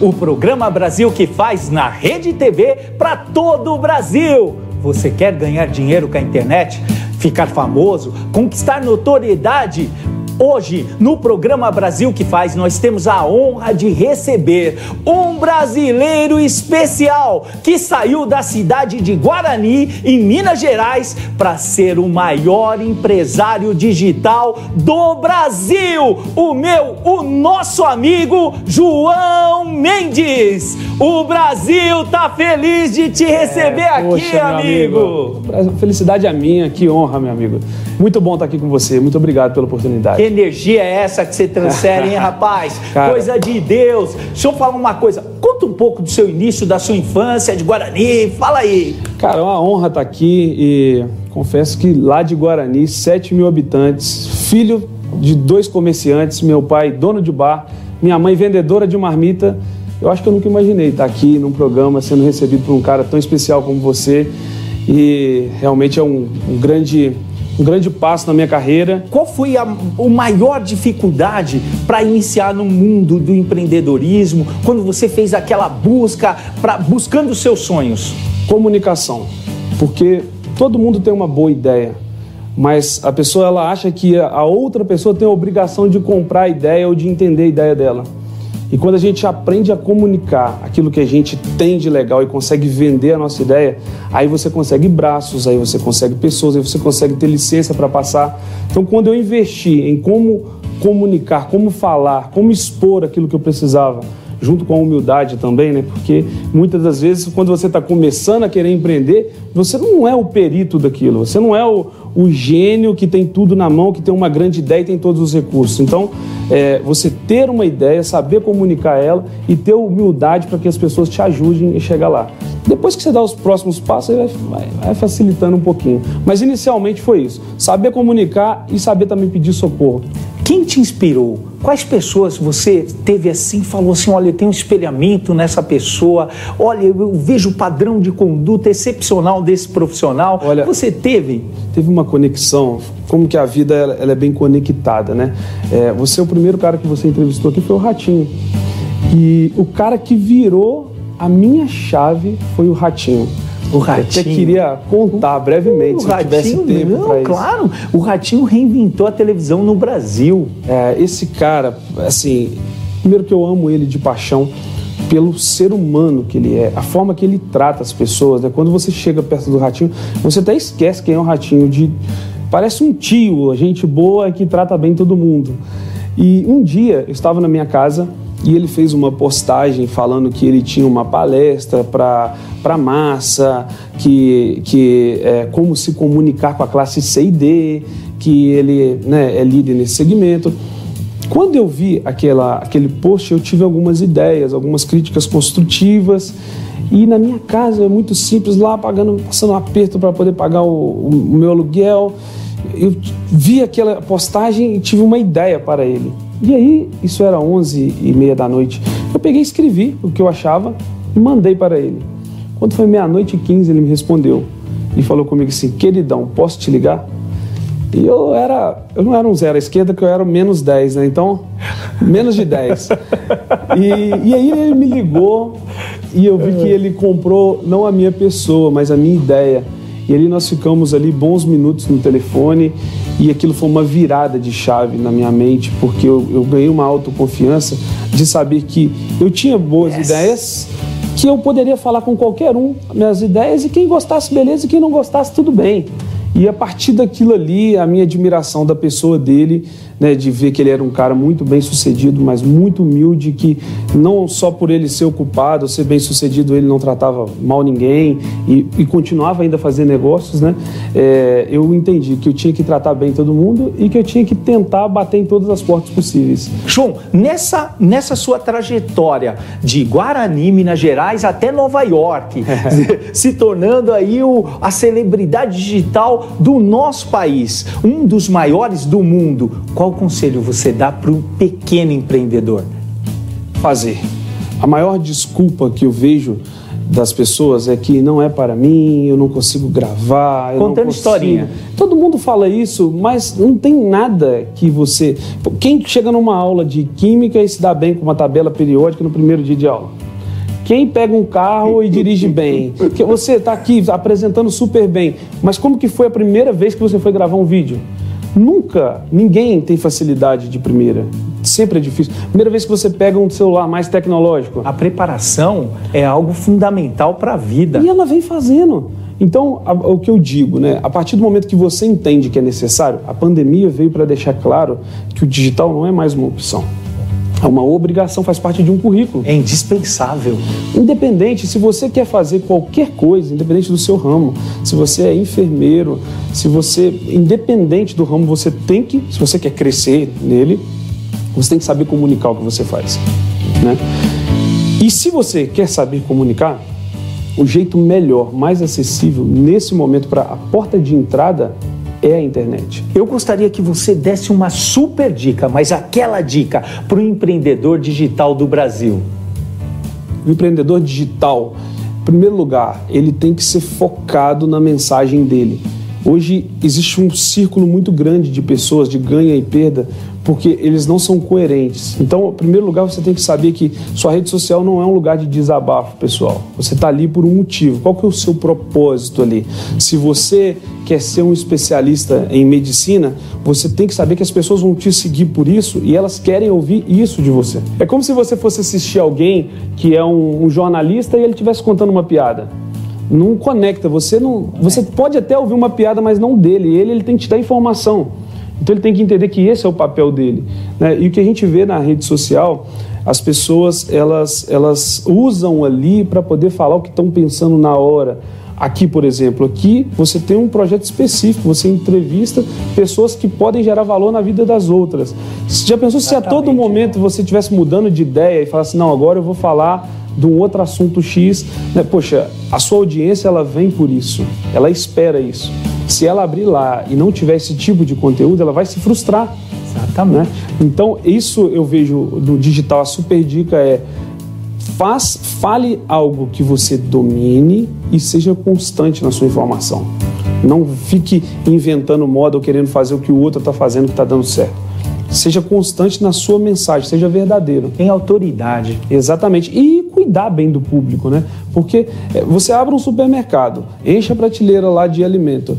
O programa Brasil que faz na Rede TV para todo o Brasil. Você quer ganhar dinheiro com a internet? Ficar famoso? Conquistar notoriedade? Hoje, no programa Brasil que faz, nós temos a honra de receber um brasileiro especial que saiu da cidade de Guarani, em Minas Gerais, para ser o maior empresário digital do Brasil. O meu, o nosso amigo João Mendes. O Brasil tá feliz de te receber é, aqui, poxa, amigo. amigo. Felicidade é minha, que honra, meu amigo. Muito bom estar aqui com você. Muito obrigado pela oportunidade. Que energia é essa que você transfere, hein, rapaz? Cara... Coisa de Deus. Deixa eu falar uma coisa. Conta um pouco do seu início, da sua infância de Guarani. Fala aí. Cara, é uma honra estar aqui e confesso que lá de Guarani, 7 mil habitantes, filho de dois comerciantes, meu pai dono de bar, minha mãe vendedora de marmita. Eu acho que eu nunca imaginei estar aqui num programa sendo recebido por um cara tão especial como você. E realmente é um, um grande um grande passo na minha carreira. Qual foi a, a maior dificuldade para iniciar no mundo do empreendedorismo, quando você fez aquela busca, pra, buscando os seus sonhos? Comunicação. Porque todo mundo tem uma boa ideia, mas a pessoa ela acha que a outra pessoa tem a obrigação de comprar a ideia ou de entender a ideia dela. E quando a gente aprende a comunicar aquilo que a gente tem de legal e consegue vender a nossa ideia, aí você consegue braços, aí você consegue pessoas, aí você consegue ter licença para passar. Então, quando eu investi em como comunicar, como falar, como expor aquilo que eu precisava, junto com a humildade também, né? Porque muitas das vezes, quando você está começando a querer empreender, você não é o perito daquilo, você não é o, o gênio que tem tudo na mão, que tem uma grande ideia e tem todos os recursos. Então, é, você ter uma ideia, saber comunicar ela e ter humildade para que as pessoas te ajudem a chegar lá. Depois que você dá os próximos passos, vai, vai, vai facilitando um pouquinho. Mas inicialmente foi isso: saber comunicar e saber também pedir socorro. Quem te inspirou? Quais pessoas você teve assim, falou assim, olha, eu tenho um espelhamento nessa pessoa, olha, eu vejo o padrão de conduta excepcional desse profissional. Olha, você teve? Teve uma conexão, como que a vida ela, ela é bem conectada, né? É, você, o primeiro cara que você entrevistou aqui foi o Ratinho. E o cara que virou a minha chave foi o Ratinho. O Ratinho. Eu até queria contar brevemente, o se tivesse tempo para isso. Claro, o Ratinho reinventou a televisão no Brasil. É, esse cara, assim, primeiro que eu amo ele de paixão pelo ser humano que ele é, a forma que ele trata as pessoas. Né? Quando você chega perto do Ratinho, você até esquece quem é o Ratinho. De... Parece um tio, gente boa que trata bem todo mundo. E um dia eu estava na minha casa e ele fez uma postagem falando que ele tinha uma palestra para massa, que, que é, como se comunicar com a classe C e D, que ele né, é líder nesse segmento. Quando eu vi aquela, aquele post, eu tive algumas ideias, algumas críticas construtivas. E na minha casa é muito simples, lá pagando, passando um aperto para poder pagar o, o meu aluguel. Eu vi aquela postagem e tive uma ideia para ele. E aí, isso era 11 e meia da noite. Eu peguei e escrevi o que eu achava e mandei para ele. Quando foi meia-noite e 15, ele me respondeu e falou comigo assim: Queridão, posso te ligar? E eu era, eu não era um zero à esquerda, que eu era menos 10, né? Então, menos de 10. E, e aí ele me ligou e eu vi que ele comprou não a minha pessoa, mas a minha ideia. E ali nós ficamos ali bons minutos no telefone e aquilo foi uma virada de chave na minha mente, porque eu, eu ganhei uma autoconfiança de saber que eu tinha boas yes. ideias, que eu poderia falar com qualquer um minhas ideias e quem gostasse, beleza, e quem não gostasse, tudo bem. E a partir daquilo ali, a minha admiração da pessoa dele né, de ver que ele era um cara muito bem sucedido, mas muito humilde, que não só por ele ser ocupado, ser bem sucedido, ele não tratava mal ninguém e, e continuava ainda a fazer negócios, né? É, eu entendi que eu tinha que tratar bem todo mundo e que eu tinha que tentar bater em todas as portas possíveis. João, nessa, nessa sua trajetória de Guarani, Minas Gerais até Nova York, se tornando aí o, a celebridade digital do nosso país, um dos maiores do mundo, qual qual conselho você dá para um pequeno empreendedor? Fazer. A maior desculpa que eu vejo das pessoas é que não é para mim, eu não consigo gravar. Contando historinha. Todo mundo fala isso, mas não tem nada que você. Quem chega numa aula de química e se dá bem com uma tabela periódica no primeiro dia de aula? Quem pega um carro e dirige bem? Que você está aqui apresentando super bem, mas como que foi a primeira vez que você foi gravar um vídeo? Nunca, ninguém tem facilidade de primeira. Sempre é difícil. Primeira vez que você pega um celular mais tecnológico. A preparação é algo fundamental para a vida. E ela vem fazendo. Então, a, o que eu digo, né? A partir do momento que você entende que é necessário, a pandemia veio para deixar claro que o digital não é mais uma opção. É uma obrigação, faz parte de um currículo. É indispensável. Independente, se você quer fazer qualquer coisa, independente do seu ramo, se você é enfermeiro, se você, independente do ramo, você tem que, se você quer crescer nele, você tem que saber comunicar o que você faz. Né? E se você quer saber comunicar, o jeito melhor, mais acessível nesse momento para a porta de entrada é a internet. Eu gostaria que você desse uma super dica, mas aquela dica para o empreendedor digital do Brasil. O empreendedor digital, em primeiro lugar, ele tem que ser focado na mensagem dele. Hoje existe um círculo muito grande de pessoas de ganha e perda porque eles não são coerentes. Então, em primeiro lugar, você tem que saber que sua rede social não é um lugar de desabafo, pessoal. Você está ali por um motivo. Qual que é o seu propósito ali? Se você quer ser um especialista em medicina, você tem que saber que as pessoas vão te seguir por isso e elas querem ouvir isso de você. É como se você fosse assistir alguém que é um, um jornalista e ele estivesse contando uma piada não conecta. Você não, você pode até ouvir uma piada, mas não dele. Ele, ele tem que te dar informação. Então ele tem que entender que esse é o papel dele. Né? E o que a gente vê na rede social, as pessoas elas, elas usam ali para poder falar o que estão pensando na hora. Aqui, por exemplo, aqui você tem um projeto específico, você entrevista pessoas que podem gerar valor na vida das outras. Você já pensou Exatamente. se a todo momento você estivesse mudando de ideia e falasse, não, agora eu vou falar de um outro assunto X, né? Poxa, a sua audiência ela vem por isso, ela espera isso. Se ela abrir lá e não tiver esse tipo de conteúdo, ela vai se frustrar. Exatamente. Né? Então, isso eu vejo no digital, a super dica é faz, fale algo que você domine e seja constante na sua informação. Não fique inventando moda ou querendo fazer o que o outro está fazendo que está dando certo. Seja constante na sua mensagem, seja verdadeiro. Tem autoridade. Exatamente. E cuidar bem do público, né? Porque é, você abre um supermercado, enche a prateleira lá de alimento.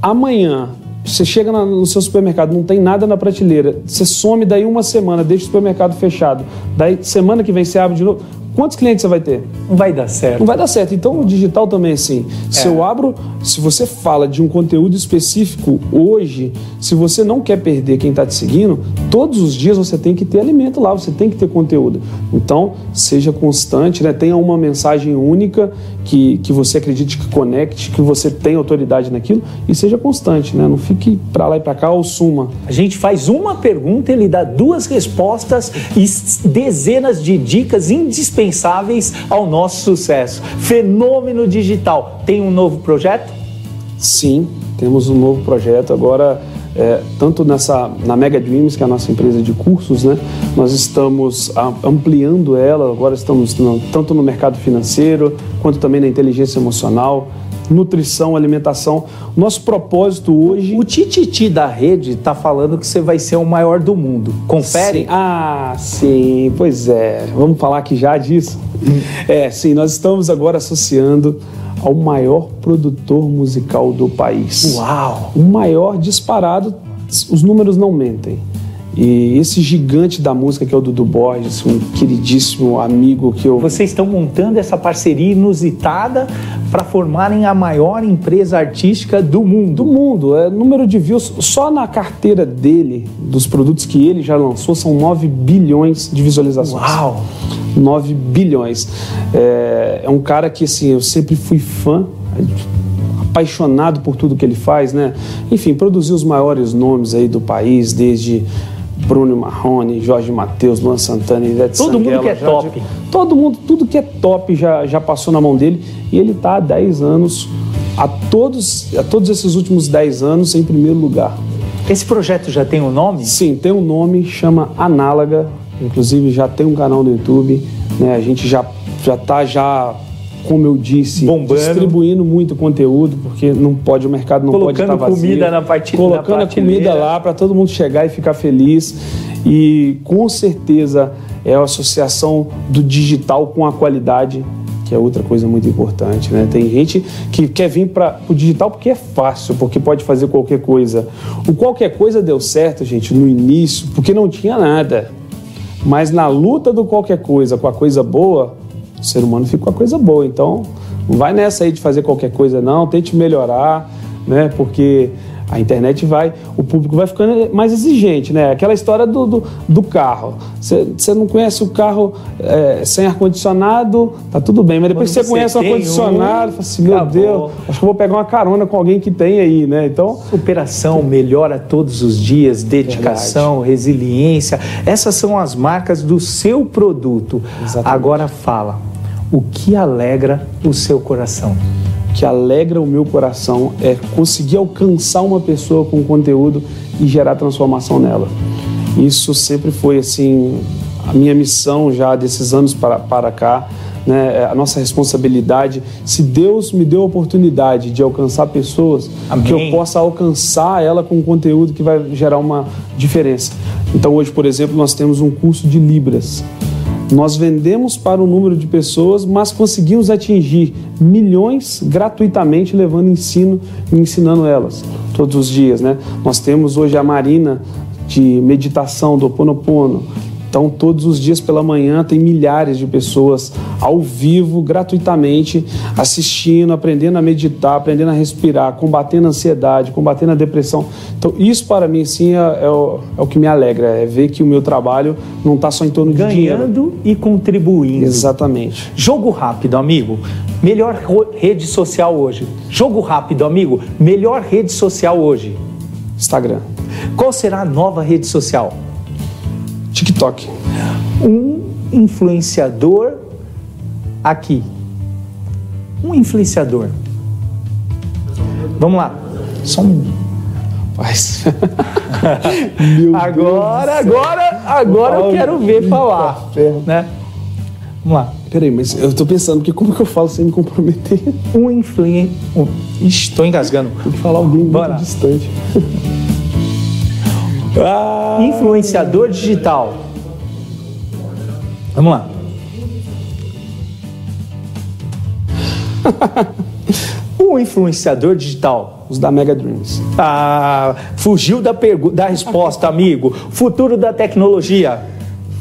Amanhã você chega no seu supermercado, não tem nada na prateleira, você some daí uma semana, deixa o supermercado fechado, daí semana que vem você abre de novo. Quantos clientes você vai ter? Não vai dar certo. Não vai dar certo. Então o digital também é assim. Se é. eu abro, se você fala de um conteúdo específico hoje, se você não quer perder quem está te seguindo, todos os dias você tem que ter alimento lá, você tem que ter conteúdo. Então, seja constante, né? tenha uma mensagem única que, que você acredite que conecte, que você tenha autoridade naquilo e seja constante, né? Não fique para lá e para cá ou suma. A gente faz uma pergunta, ele dá duas respostas e dezenas de dicas indispensáveis ao nosso sucesso. Fenômeno Digital tem um novo projeto? Sim, temos um novo projeto agora. É, tanto nessa na Mega Dreams, que é a nossa empresa de cursos, né, nós estamos ampliando ela, agora estamos tanto no mercado financeiro, quanto também na inteligência emocional, nutrição, alimentação. Nosso propósito hoje. O Tititi da rede está falando que você vai ser o maior do mundo. Confere? Sim. Ah, sim, pois é. Vamos falar aqui já disso? é, sim, nós estamos agora associando ao maior produtor musical do país. Uau! O maior disparado, os números não mentem. E esse gigante da música que é o Dudu Borges, um queridíssimo amigo que eu. Vocês estão montando essa parceria inusitada para formarem a maior empresa artística do mundo. Do mundo. É, número de views, só na carteira dele, dos produtos que ele já lançou, são 9 bilhões de visualizações. Uau! 9 bilhões. É, é um cara que assim, eu sempre fui fã apaixonado por tudo que ele faz, né? Enfim, produziu os maiores nomes aí do país, desde Bruno Marrone, Jorge Matheus, Luan Santana, Ivete Todo Sanguela, mundo que é top. todo mundo, tudo que é top já, já passou na mão dele e ele está há 10 anos, a todos, a todos esses últimos 10 anos, em primeiro lugar. Esse projeto já tem um nome? Sim, tem um nome, chama Análaga, inclusive já tem um canal no YouTube, né? A gente já já está já como eu disse, Bombando. distribuindo muito conteúdo, porque não pode, o mercado não Colocando pode estar vazio. comida na parte Colocando a comida lá para todo mundo chegar e ficar feliz. E com certeza é a associação do digital com a qualidade, que é outra coisa muito importante. Né? Tem gente que quer vir para o digital porque é fácil, porque pode fazer qualquer coisa. O qualquer coisa deu certo, gente, no início, porque não tinha nada. Mas na luta do qualquer coisa com a coisa boa, o ser humano fica com a coisa boa. Então, não vai nessa aí de fazer qualquer coisa, não. Tente melhorar, né? Porque a internet vai, o público vai ficando mais exigente, né? Aquela história do, do, do carro. Você não conhece o carro é, sem ar-condicionado, tá tudo bem, mas depois que você conhece o ar-condicionado, um, fala assim, meu acabou. Deus, acho que eu vou pegar uma carona com alguém que tem aí, né? Então. Superação melhora todos os dias, dedicação, Verdade. resiliência. Essas são as marcas do seu produto. Exatamente. Agora fala, o que alegra o seu coração? Que alegra o meu coração é conseguir alcançar uma pessoa com conteúdo e gerar transformação nela. Isso sempre foi assim a minha missão já desses anos para, para cá, né? É a nossa responsabilidade. Se Deus me deu a oportunidade de alcançar pessoas, Amém. que eu possa alcançar ela com conteúdo que vai gerar uma diferença. Então hoje, por exemplo, nós temos um curso de Libras. Nós vendemos para um número de pessoas, mas conseguimos atingir milhões gratuitamente, levando ensino e ensinando elas todos os dias. Né? Nós temos hoje a Marina de meditação do Ponopono, então, todos os dias pela manhã tem milhares de pessoas ao vivo, gratuitamente, assistindo, aprendendo a meditar, aprendendo a respirar, combatendo a ansiedade, combatendo a depressão. Então, isso para mim, sim, é, é, o, é o, que me alegra, é ver que o meu trabalho não está só em torno de dinheiro. Ganhando e contribuindo. Exatamente. Jogo rápido, amigo. Melhor rede social hoje. Jogo rápido, amigo. Melhor rede social hoje. Instagram. Qual será a nova rede social? TikTok. Um influenciador aqui. Um influenciador. Vamos lá. Só um. Rapaz. agora, agora, agora eu quero ver falar. Né? Vamos lá. Peraí, mas eu tô pensando, porque como que eu falo sem me comprometer? Um influencer. Um... Estou engasgando. Tem que falar alguém Bora. muito distante. Ah. Influenciador digital. Vamos lá. um influenciador digital. Os da Mega Dreams. Ah, fugiu da, da resposta, amigo. Futuro da tecnologia.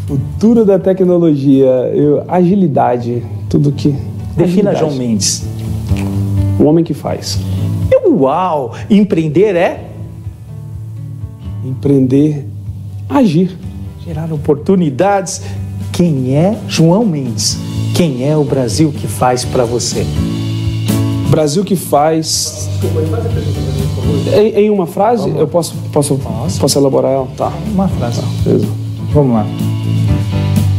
Futuro da tecnologia. Eu, agilidade. Tudo que. Defina agilidade. João Mendes. O homem que faz. Uau! Empreender é? Empreender, agir. Gerar oportunidades. Quem é João Mendes? Quem é o Brasil que faz para você? Brasil que faz. Em, em uma frase, eu posso, posso, posso, elaborar ela? Tá. Uma frase. Tá, beleza. Vamos lá.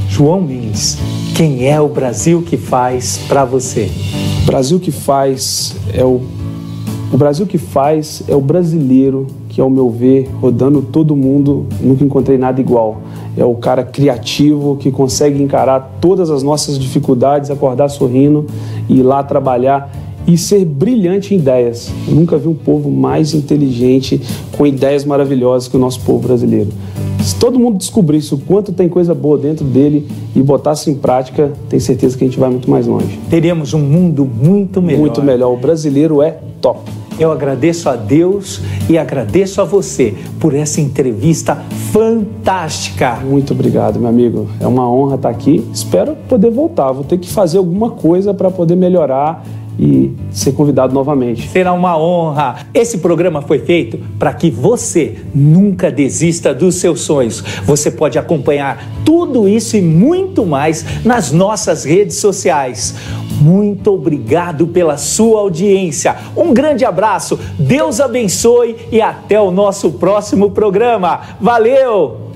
João Mendes, quem é o Brasil que faz para você? Brasil que faz é o o Brasil que faz é o brasileiro que, ao meu ver, rodando todo mundo, nunca encontrei nada igual. É o cara criativo que consegue encarar todas as nossas dificuldades, acordar sorrindo e ir lá trabalhar e ser brilhante em ideias. Eu nunca vi um povo mais inteligente, com ideias maravilhosas que o nosso povo brasileiro. Se todo mundo descobrisse o quanto tem coisa boa dentro dele e botasse em prática, tenho certeza que a gente vai muito mais longe. Teríamos um mundo muito melhor. Muito melhor. O brasileiro é top. Eu agradeço a Deus e agradeço a você por essa entrevista fantástica. Muito obrigado, meu amigo. É uma honra estar aqui. Espero poder voltar. Vou ter que fazer alguma coisa para poder melhorar e ser convidado novamente. Será uma honra. Esse programa foi feito para que você nunca desista dos seus sonhos. Você pode acompanhar tudo isso e muito mais nas nossas redes sociais. Muito obrigado pela sua audiência. Um grande abraço, Deus abençoe e até o nosso próximo programa. Valeu!